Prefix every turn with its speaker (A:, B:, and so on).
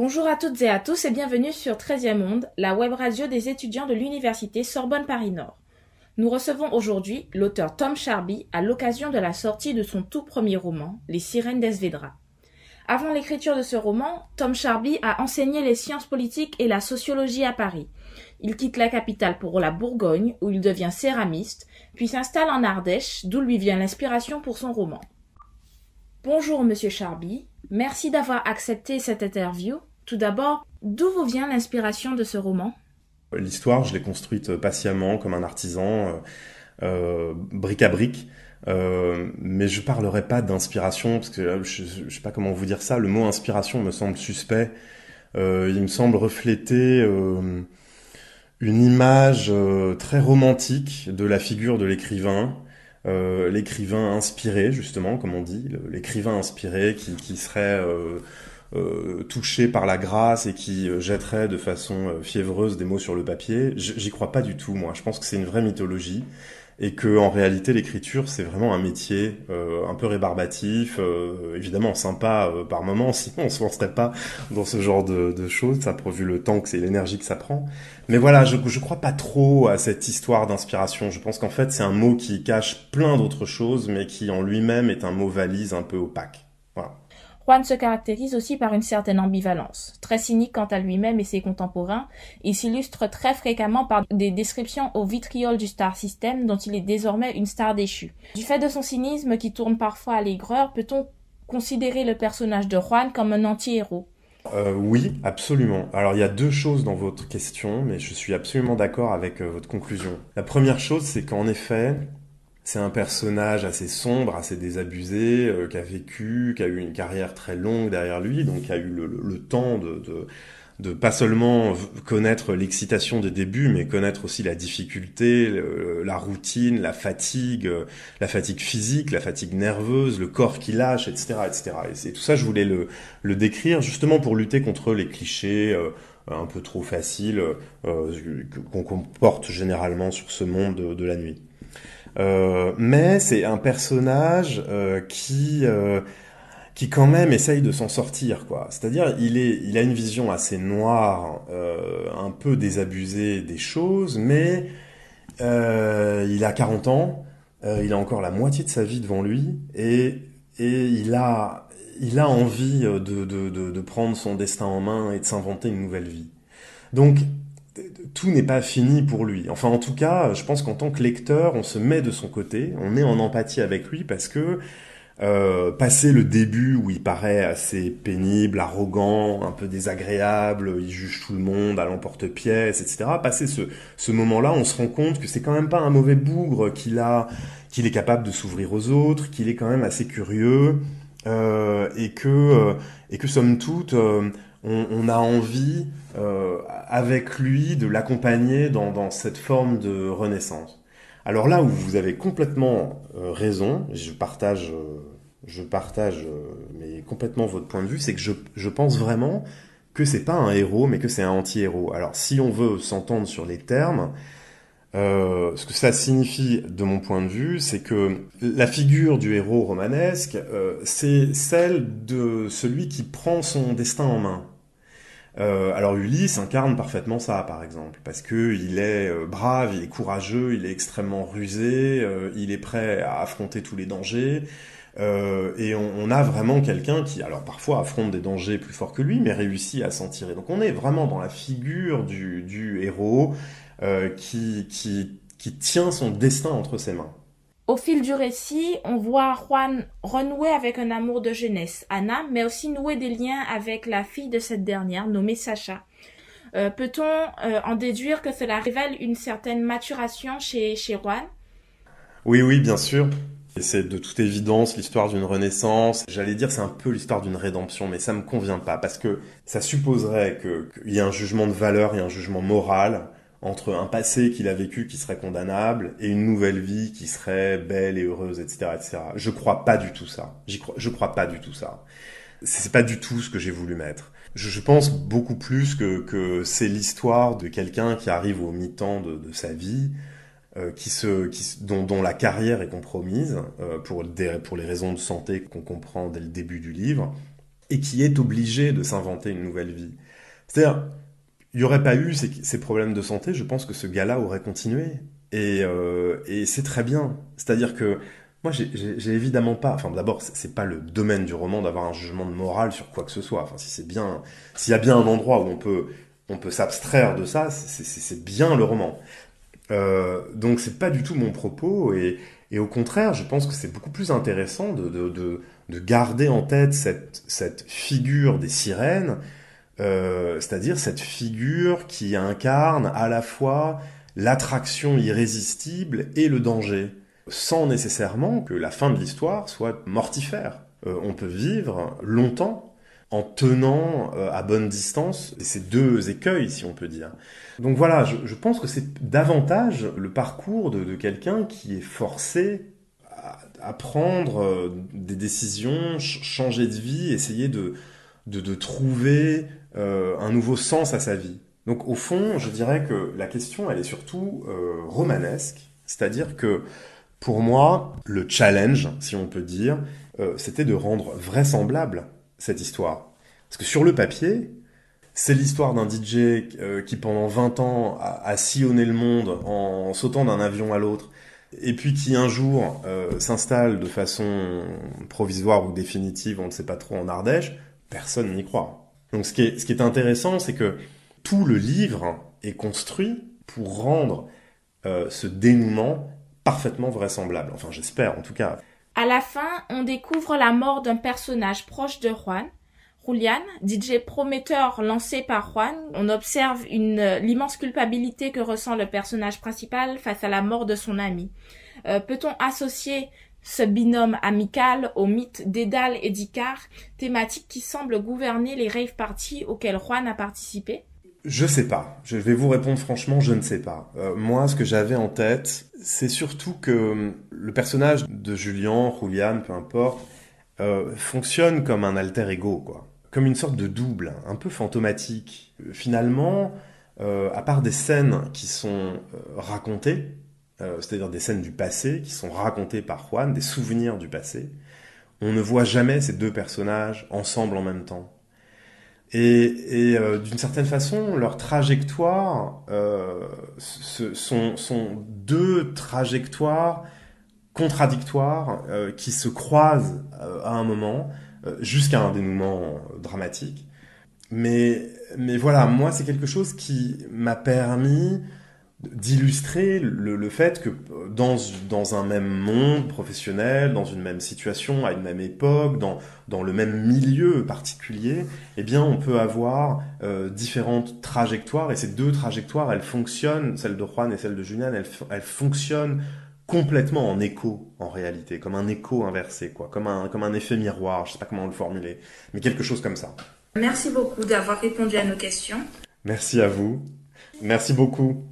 A: Bonjour à toutes et à tous et bienvenue sur 13e Monde, la web radio des étudiants de l'université Sorbonne Paris Nord. Nous recevons aujourd'hui l'auteur Tom Charby à l'occasion de la sortie de son tout premier roman, Les Sirènes d'Esvedra. Avant l'écriture de ce roman, Tom Charby a enseigné les sciences politiques et la sociologie à Paris. Il quitte la capitale pour la Bourgogne, où il devient céramiste, puis s'installe en Ardèche, d'où lui vient l'inspiration pour son roman. Bonjour, monsieur Charby. Merci d'avoir accepté cette interview. Tout d'abord, d'où vous vient l'inspiration de ce roman?
B: L'histoire, je l'ai construite patiemment comme un artisan, euh, euh brique à brique. Euh, mais je parlerai pas d'inspiration parce que je, je, sais pas comment vous dire ça. Le mot inspiration me semble suspect. Euh, il me semble refléter euh, une image euh, très romantique de la figure de l'écrivain, euh, l'écrivain inspiré justement, comme on dit, l'écrivain inspiré qui serait touché par la grâce et qui jetterait de façon fiévreuse des mots sur le papier. J'y crois pas du tout, moi. Je pense que c'est une vraie mythologie et que en réalité l'écriture c'est vraiment un métier euh, un peu rébarbatif, euh, évidemment sympa euh, par moments, sinon on se lancerait pas dans ce genre de, de choses, ça vu le temps que c'est l'énergie que ça prend. Mais voilà, je je crois pas trop à cette histoire d'inspiration. Je pense qu'en fait c'est un mot qui cache plein d'autres choses, mais qui en lui-même est un mot valise un peu opaque.
A: Juan se caractérise aussi par une certaine ambivalence. Très cynique quant à lui-même et ses contemporains, il s'illustre très fréquemment par des descriptions au vitriol du star system dont il est désormais une star déchue. Du fait de son cynisme qui tourne parfois à l'aigreur, peut-on considérer le personnage de Juan comme un anti-héros?
B: Euh, oui, absolument. Alors il y a deux choses dans votre question, mais je suis absolument d'accord avec euh, votre conclusion. La première chose, c'est qu'en effet, c'est un personnage assez sombre, assez désabusé, euh, qui a vécu, qui a eu une carrière très longue derrière lui, donc qui a eu le, temps de, de, pas seulement connaître l'excitation des débuts, mais connaître aussi la difficulté, la routine, la fatigue, euh, la fatigue physique, la fatigue nerveuse, le corps qui lâche, etc., etc. Et c'est tout ça, je voulais le, décrire justement pour lutter contre les clichés. Euh, un peu trop faciles qu'on comporte généralement sur ce monde de la nuit. Euh, mais c'est un personnage euh, qui euh, qui quand même essaye de s'en sortir, quoi. C'est-à-dire, il est, il a une vision assez noire, un peu désabusée des choses, mais il a 40 ans, il a encore la moitié de sa vie devant lui, et et il a il a envie de, de, de, de prendre son destin en main et de s'inventer une nouvelle vie. Donc tout n'est pas fini pour lui. Enfin, en tout cas, je pense qu'en tant que lecteur, on se met de son côté, on est en empathie avec lui parce que euh, passer le début où il paraît assez pénible, arrogant, un peu désagréable, il juge tout le monde à l'emporte-pièce, etc. Passer ce, ce moment-là, on se rend compte que c'est quand même pas un mauvais bougre qu'il a, qu'il est capable de s'ouvrir aux autres, qu'il est quand même assez curieux, euh, et que euh, et que somme toute, euh, on, on, a envie euh, avec lui de l'accompagner dans, dans, cette forme de renaissance. Alors là où vous avez complètement euh, raison, je partage, euh, je partage mais complètement votre point de vue, c'est que je, je pense vraiment que c'est pas un héros, mais que c'est un anti-héros. Alors si on veut s'entendre sur les termes, euh, ce que ça signifie, de mon point de vue, c'est que la figure du héros romanesque, euh, c'est celle de celui qui prend son destin en main. Euh, alors Ulysse incarne parfaitement ça, par exemple, parce que il est euh, brave, il est courageux, il est extrêmement rusé, euh, il est prêt à affronter tous les dangers. et on, on, a vraiment quelqu'un qui, alors parfois affronte des dangers plus forts que lui, mais réussit à s'en tirer. Donc on est vraiment dans la figure du, du héros qui, qui, qui tient son destin entre ses mains.
A: Au fil du récit, on voit Juan renouer avec un amour de jeunesse, Anna, mais aussi nouer des liens avec la fille de cette dernière, nommée Sacha. Euh, Peut-on euh, en déduire que cela révèle une certaine maturation chez, chez Juan?
B: Oui, oui, bien sûr. C'est de toute évidence l'histoire d'une renaissance. J'allais dire c'est un peu l'histoire d'une rédemption, mais ça me convient pas parce que ça supposerait qu'il y ait un jugement de valeur et un jugement moral entre un passé qu'il a vécu qui serait condamnable et une nouvelle vie qui serait belle et heureuse, etc., etc. Je crois pas du tout ça. Je crois pas du tout ça. C'est pas du tout ce que j'ai voulu mettre. Je, pense beaucoup plus que, que c'est l'histoire de quelqu'un qui arrive au mi-temps de, de, sa vie, euh, qui se, qui, dont, dont, la carrière est compromise euh, pour, des, pour les raisons de santé qu'on comprend dès le début du livre, et qui est obligé de s'inventer une nouvelle vie. C'est-à-dire, il n'y aurait pas eu ces, problèmes de santé, je pense que ce gars-là aurait continué. Et, euh, c'est très bien. C'est-à-dire que moi, j'ai évidemment pas. Enfin, d'abord, c'est pas le domaine du roman d'avoir un jugement de morale sur quoi que ce soit. Enfin, si c'est bien, s'il y a bien un endroit où on peut, on peut s'abstraire de ça, c'est bien le roman. Euh, donc, c'est pas du tout mon propos. Et, au contraire, je pense que c'est beaucoup plus intéressant de, de, de, de, garder en tête cette figure des sirènes, euh, c'est-à-dire cette figure qui incarne à la fois l'attraction irrésistible et le danger sans nécessairement que la fin de l'histoire soit mortifère. Euh, on peut vivre longtemps en tenant euh, à bonne distance ces deux écueils, si on peut dire. Donc voilà, je, pense que c'est davantage le parcours de, quelqu'un qui est forcé à, prendre euh, des décisions, changer de vie, essayer de, de, trouver un nouveau sens à sa vie. Donc au fond, je dirais que la question, elle est surtout romanesque, c'est-à-dire que pour moi, le challenge, si on peut dire, euh, c'était de rendre vraisemblable cette histoire. Parce que sur le papier, c'est l'histoire d'un DJ euh, qui pendant 20 ans a, sillonné le monde en sautant d'un avion à l'autre, et puis qui un jour euh, s'installe de façon provisoire ou définitive, on ne sait pas trop, en Ardèche, personne n'y croit. Donc ce qui est, ce qui est intéressant, c'est que tout le livre est construit pour rendre ce dénouement parfaitement vraisemblable. Enfin, j'espère, en tout cas.
A: À la fin, on découvre la mort d'un personnage proche de Juan, Julian, DJ prometteur lancé par Juan. On observe l'immense culpabilité que ressent le personnage principal face à la mort de son ami. Euh, peut-on associer ce binôme amical au mythe d'Edal et d'Icar, thématique qui semble gouverner les rave parties auxquelles Juan a participé?
B: Je sais pas. Je vais vous répondre franchement, je ne sais pas. Euh, moi, ce que j'avais en tête, c'est surtout que euh, le personnage de Julien, Julian, peu importe, euh, fonctionne comme un alter ego, quoi. Comme une sorte de double, un peu fantomatique. Finalement, à part des scènes qui sont racontées, c'est-à-dire des scènes du passé qui sont racontées par Juan, des souvenirs du passé, on ne voit jamais ces deux personnages ensemble en même temps. Et, et euh, d'une certaine façon, leur trajectoire euh, sont, sont, deux trajectoires contradictoires euh, qui se croisent euh, à un moment jusqu'à un dénouement dramatique. Mais, mais voilà, moi, c'est quelque chose qui m'a permis d'illustrer le, le, fait que dans, dans un même monde professionnel, dans une même situation, à une même époque, dans, dans le même milieu particulier, eh bien on peut avoir euh, différentes trajectoires et ces deux trajectoires, elles fonctionnent, celle de Juan et celle de Julian, elles, elles fonctionnent complètement en écho en réalité, comme un écho inversé, quoi, comme un, comme un effet miroir, je sais pas comment le formuler, mais quelque chose comme ça.
A: Merci beaucoup d'avoir répondu à nos questions.
B: Merci à vous. Merci beaucoup.